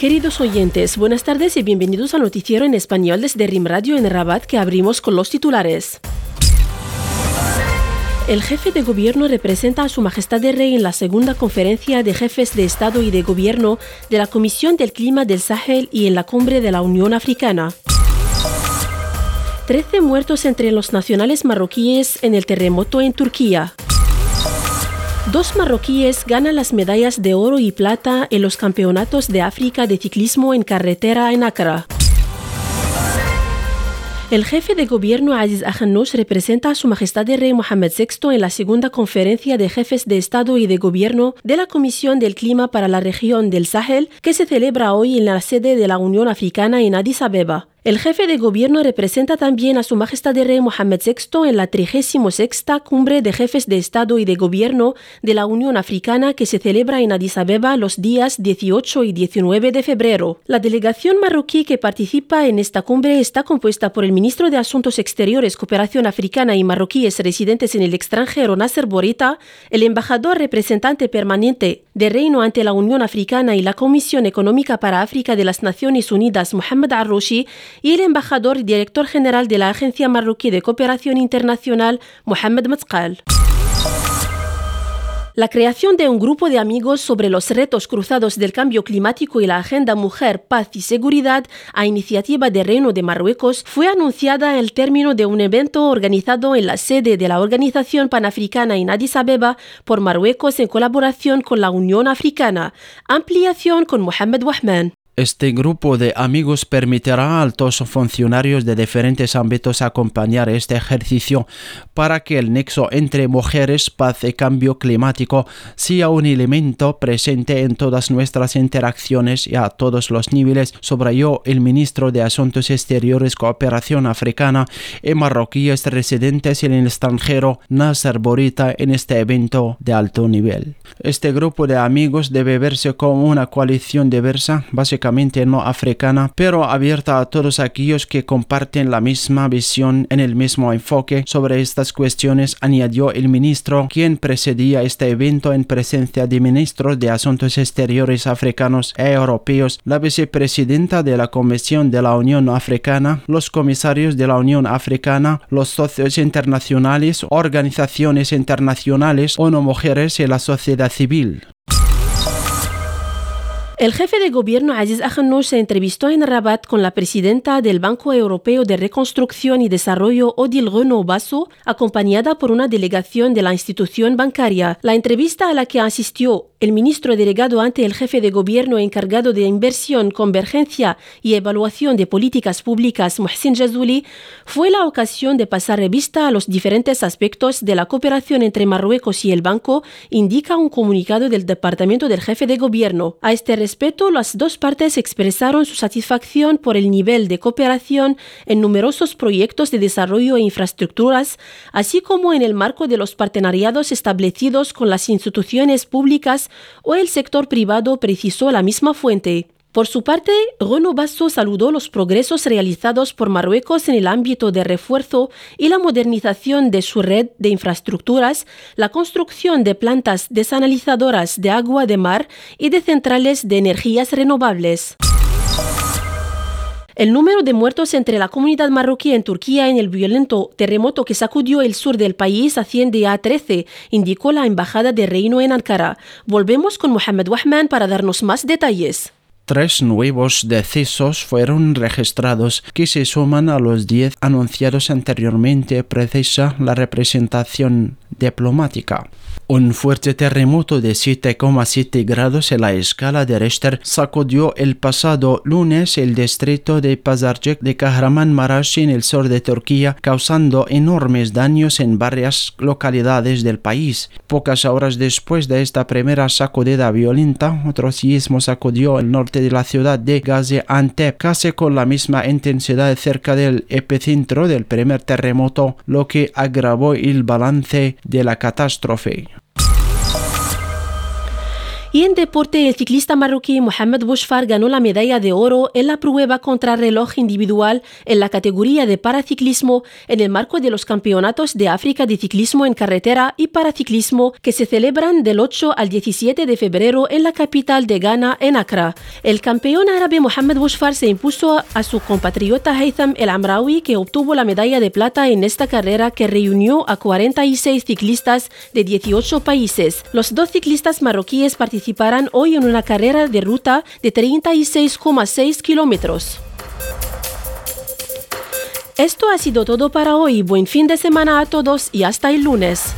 Queridos oyentes, buenas tardes y bienvenidos al noticiero en español desde RIM Radio en Rabat que abrimos con los titulares. El jefe de gobierno representa a Su Majestad el Rey en la segunda conferencia de jefes de Estado y de Gobierno de la Comisión del Clima del Sahel y en la cumbre de la Unión Africana. Trece muertos entre los nacionales marroquíes en el terremoto en Turquía. Dos marroquíes ganan las medallas de oro y plata en los campeonatos de África de ciclismo en carretera en Accra. El jefe de gobierno Aziz Ahanouch representa a Su Majestad el Rey Mohammed VI en la segunda conferencia de jefes de Estado y de Gobierno de la Comisión del Clima para la región del Sahel que se celebra hoy en la sede de la Unión Africana en Addis Abeba. El jefe de gobierno representa también a Su Majestad el Rey Mohammed VI en la 36 Cumbre de Jefes de Estado y de Gobierno de la Unión Africana que se celebra en Addis Abeba los días 18 y 19 de febrero. La delegación marroquí que participa en esta cumbre está compuesta por el ministro de Asuntos Exteriores, Cooperación Africana y marroquíes residentes en el extranjero, Nasser Borita, el embajador representante permanente de Reino ante la Unión Africana y la Comisión Económica para África de las Naciones Unidas, Mohamed Arrouchi, y el embajador y director general de la Agencia Marroquí de Cooperación Internacional, Mohamed Matzqal. La creación de un grupo de amigos sobre los retos cruzados del cambio climático y la agenda Mujer, Paz y Seguridad a iniciativa del Reino de Marruecos fue anunciada el término de un evento organizado en la sede de la Organización Panafricana en Addis Abeba por Marruecos en colaboración con la Unión Africana. Ampliación con Mohamed Wahman. Este grupo de amigos permitirá a altos funcionarios de diferentes ámbitos acompañar este ejercicio para que el nexo entre mujeres, paz y cambio climático sea un elemento presente en todas nuestras interacciones y a todos los niveles, subrayó el ministro de Asuntos Exteriores, Cooperación Africana y marroquíes residentes en el extranjero, Nasser Borita, en este evento de alto nivel. Este grupo de amigos debe verse como una coalición diversa, básicamente no africana, pero abierta a todos aquellos que comparten la misma visión en el mismo enfoque sobre estas cuestiones, añadió el ministro, quien precedía este evento en presencia de ministros de Asuntos Exteriores africanos e europeos, la vicepresidenta de la Comisión de la Unión Africana, los comisarios de la Unión Africana, los socios internacionales, organizaciones internacionales, ONU Mujeres y la sociedad civil. El jefe de gobierno Aziz Ahanouch se entrevistó en Rabat con la presidenta del Banco Europeo de Reconstrucción y Desarrollo Odile Renaud Basso, acompañada por una delegación de la institución bancaria. La entrevista a la que asistió el ministro delegado ante el jefe de gobierno encargado de inversión, convergencia y evaluación de políticas públicas, Mohsin Jazouli, fue la ocasión de pasar revista a los diferentes aspectos de la cooperación entre Marruecos y el banco, indica un comunicado del departamento del jefe de gobierno. A este respecto, las dos partes expresaron su satisfacción por el nivel de cooperación en numerosos proyectos de desarrollo e infraestructuras, así como en el marco de los partenariados establecidos con las instituciones públicas o el sector privado precisó la misma fuente. Por su parte, Renaud Basso saludó los progresos realizados por Marruecos en el ámbito de refuerzo y la modernización de su red de infraestructuras, la construcción de plantas desanalizadoras de agua de mar y de centrales de energías renovables. El número de muertos entre la comunidad marroquí en Turquía en el violento terremoto que sacudió el sur del país asciende a 13, indicó la embajada de Reino en Ankara. Volvemos con Mohamed Wahman para darnos más detalles tres nuevos decesos fueron registrados que se suman a los diez anunciados anteriormente, precisa la representación diplomática. Un fuerte terremoto de 7,7 grados en la escala de Richter sacudió el pasado lunes el distrito de Pazarcık de Kahramanmaraş en el sur de Turquía, causando enormes daños en varias localidades del país. Pocas horas después de esta primera sacudida violenta, otro sismo sacudió el norte de la ciudad de Gaziantep, casi con la misma intensidad cerca del epicentro del primer terremoto, lo que agravó el balance de la catástrofe. Y en deporte, el ciclista marroquí Mohamed Bouchfar ganó la medalla de oro en la prueba contra reloj individual en la categoría de paraciclismo en el marco de los Campeonatos de África de Ciclismo en Carretera y Paraciclismo que se celebran del 8 al 17 de febrero en la capital de Ghana, en Accra. El campeón árabe Mohamed Bouchfar se impuso a su compatriota Haytham El Amraoui que obtuvo la medalla de plata en esta carrera que reunió a 46 ciclistas de 18 países. Los dos ciclistas marroquíes participaron participarán hoy en una carrera de ruta de 36,6 kilómetros. Esto ha sido todo para hoy. Buen fin de semana a todos y hasta el lunes.